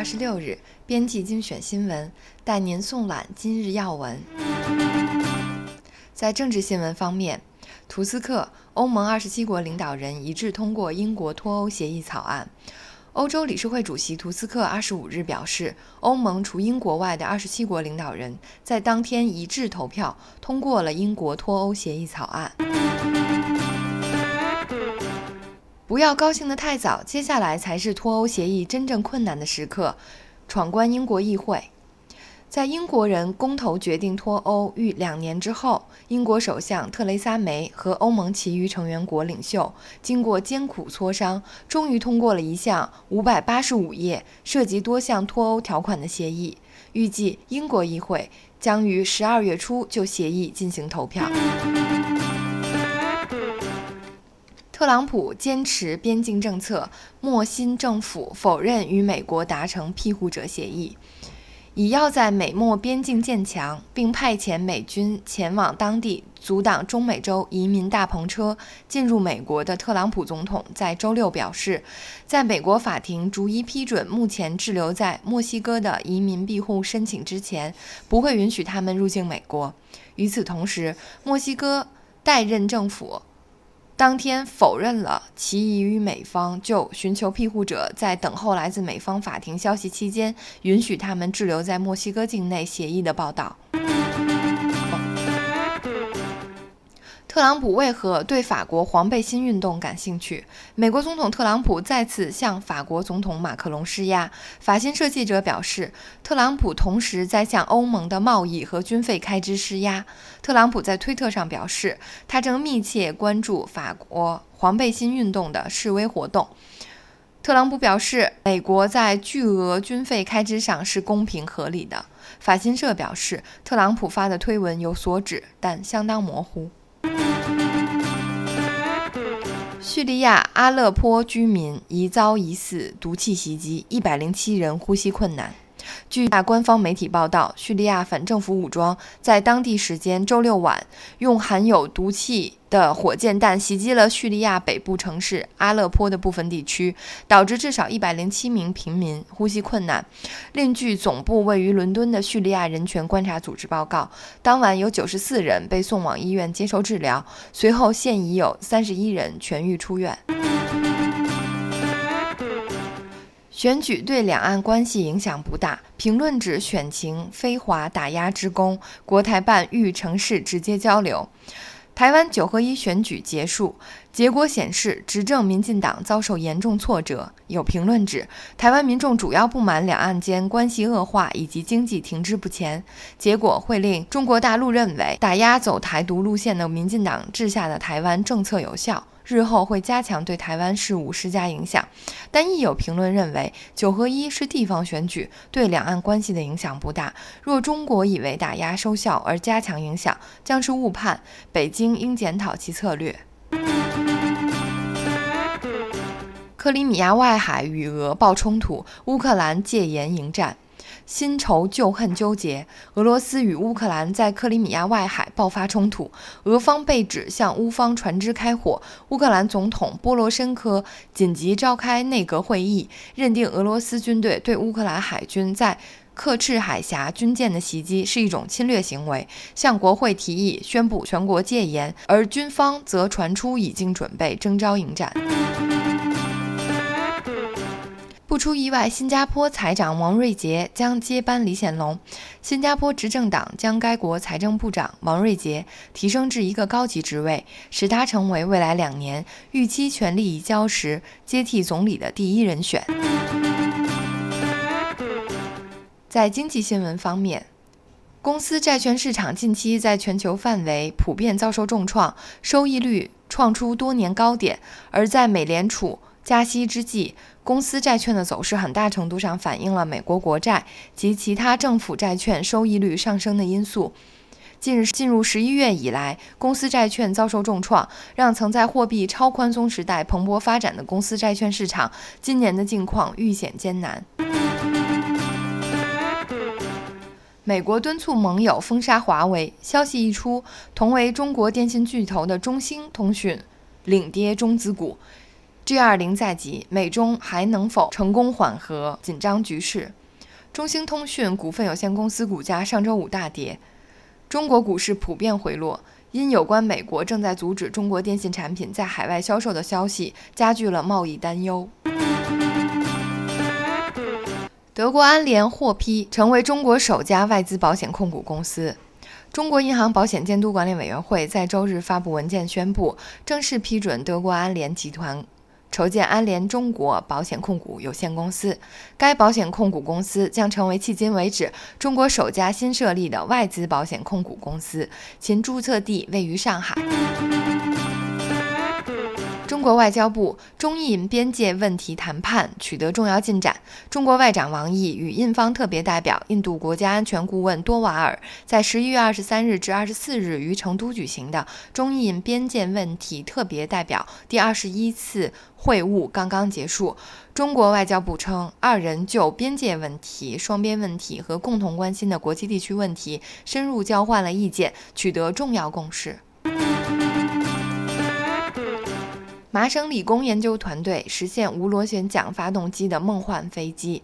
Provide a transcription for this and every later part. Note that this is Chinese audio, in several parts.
二十六日，编辑精选新闻，带您送览今日要闻。在政治新闻方面，图斯克，欧盟二十七国领导人一致通过英国脱欧协议草案。欧洲理事会主席图斯克二十五日表示，欧盟除英国外的二十七国领导人在当天一致投票通过了英国脱欧协议草案。不要高兴得太早，接下来才是脱欧协议真正困难的时刻。闯关英国议会，在英国人公投决定脱欧逾两年之后，英国首相特蕾莎梅和欧盟其余成员国领袖经过艰苦磋商，终于通过了一项五百八十五页、涉及多项脱欧条款的协议。预计英国议会将于十二月初就协议进行投票。特朗普坚持边境政策，莫辛政府否认与美国达成庇护者协议。以要在美墨边境建墙，并派遣美军前往当地阻挡中美洲移民大篷车进入美国的特朗普总统在周六表示，在美国法庭逐一批准目前滞留在墨西哥的移民庇护申请之前，不会允许他们入境美国。与此同时，墨西哥代任政府。当天否认了其已与美方就寻求庇护者在等候来自美方法庭消息期间允许他们滞留在墨西哥境内协议的报道。特朗普为何对法国黄背心运动感兴趣？美国总统特朗普再次向法国总统马克龙施压。法新社记者表示，特朗普同时在向欧盟的贸易和军费开支施压。特朗普在推特上表示，他正密切关注法国黄背心运动的示威活动。特朗普表示，美国在巨额军费开支上是公平合理的。法新社表示，特朗普发的推文有所指，但相当模糊。叙利亚阿勒颇居民疑遭疑似毒气袭击，一百零七人呼吸困难。据官方媒体报道，叙利亚反政府武装在当地时间周六晚用含有毒气的火箭弹袭击了叙利亚北部城市阿勒颇的部分地区，导致至少一百零七名平民呼吸困难。另据总部位于伦敦的叙利亚人权观察组织报告，当晚有九十四人被送往医院接受治疗，随后现已有三十一人痊愈出院。选举对两岸关系影响不大。评论指选情非华打压之功，国台办欲城市直接交流。台湾九合一选举结束，结果显示执政民进党遭受严重挫折。有评论指，台湾民众主要不满两岸间关系恶化以及经济停滞不前，结果会令中国大陆认为打压走台独路线的民进党治下的台湾政策有效。日后会加强对台湾事务施加影响，但亦有评论认为，九合一是地方选举，对两岸关系的影响不大。若中国以为打压收效而加强影响，将是误判。北京应检讨其策略。克里米亚外海与俄爆冲突，乌克兰戒严迎战。新仇旧恨纠结，俄罗斯与乌克兰在克里米亚外海爆发冲突，俄方被指向乌方船只开火。乌克兰总统波罗申科紧急召开内阁会议，认定俄罗斯军队对乌克兰海军在克赤海峡军舰的袭击是一种侵略行为，向国会提议宣布全国戒严，而军方则传出已经准备征召迎战。不出意外，新加坡财长王瑞杰将接班李显龙。新加坡执政党将该国财政部长王瑞杰提升至一个高级职位，使他成为未来两年预期权力移交时接替总理的第一人选。在经济新闻方面，公司债券市场近期在全球范围普遍遭受重创，收益率创出多年高点，而在美联储。加息之际，公司债券的走势很大程度上反映了美国国债及其他政府债券收益率上升的因素。近日进入十一月以来，公司债券遭受重创，让曾在货币超宽松时代蓬勃发展的公司债券市场今年的境况愈显艰难。美国敦促盟友封杀华为，消息一出，同为中国电信巨头的中兴通讯领跌中资股。G20 在即，美中还能否成功缓和紧张局势？中兴通讯股份有限公司股价上周五大跌，中国股市普遍回落，因有关美国正在阻止中国电信产品在海外销售的消息，加剧了贸易担忧。德国安联获批成为中国首家外资保险控股公司。中国银行保险监督管理委员会在周日发布文件宣布，正式批准德国安联集团。筹建安联中国保险控股有限公司，该保险控股公司将成为迄今为止中国首家新设立的外资保险控股公司，其注册地位于上海。中国外交部中印边界问题谈判取得重要进展。中国外长王毅与印方特别代表、印度国家安全顾问多瓦尔在十一月二十三日至二十四日于成都举行的中印边界问题特别代表第二十一次会晤刚刚结束。中国外交部称，二人就边界问题、双边问题和共同关心的国际地区问题深入交换了意见，取得重要共识。麻省理工研究团队实现无螺旋桨发动机的梦幻飞机。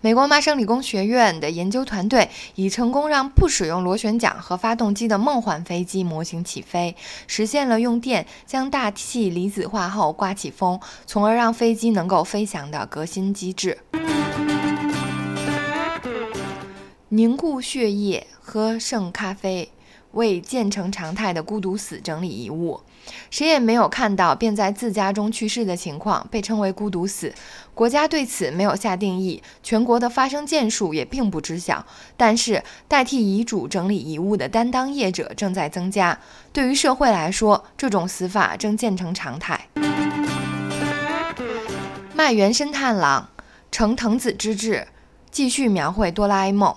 美国麻省理工学院的研究团队已成功让不使用螺旋桨和发动机的梦幻飞机模型起飞，实现了用电将大气离子化后刮起风，从而让飞机能够飞翔的革新机制。凝固血液，喝剩咖啡。为渐成常态的孤独死整理遗物，谁也没有看到便在自家中去世的情况，被称为孤独死。国家对此没有下定义，全国的发生件数也并不知晓。但是，代替遗嘱整理遗物的担当业者正在增加。对于社会来说，这种死法正渐成常态。卖原生探郎，承藤子之志，继续描绘哆啦 A 梦。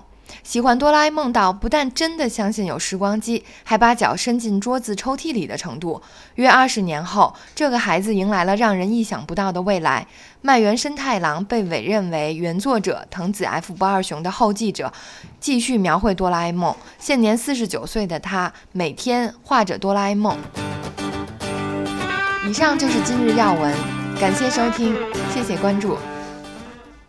喜欢哆啦 A 梦到不但真的相信有时光机，还把脚伸进桌子抽屉里的程度。约二十年后，这个孩子迎来了让人意想不到的未来。麦原生太郎被委任为原作者藤子 F 不二雄的后继者，继续描绘哆啦 A 梦。现年四十九岁的他，每天画着哆啦 A 梦。以上就是今日要闻，感谢收听，谢谢关注。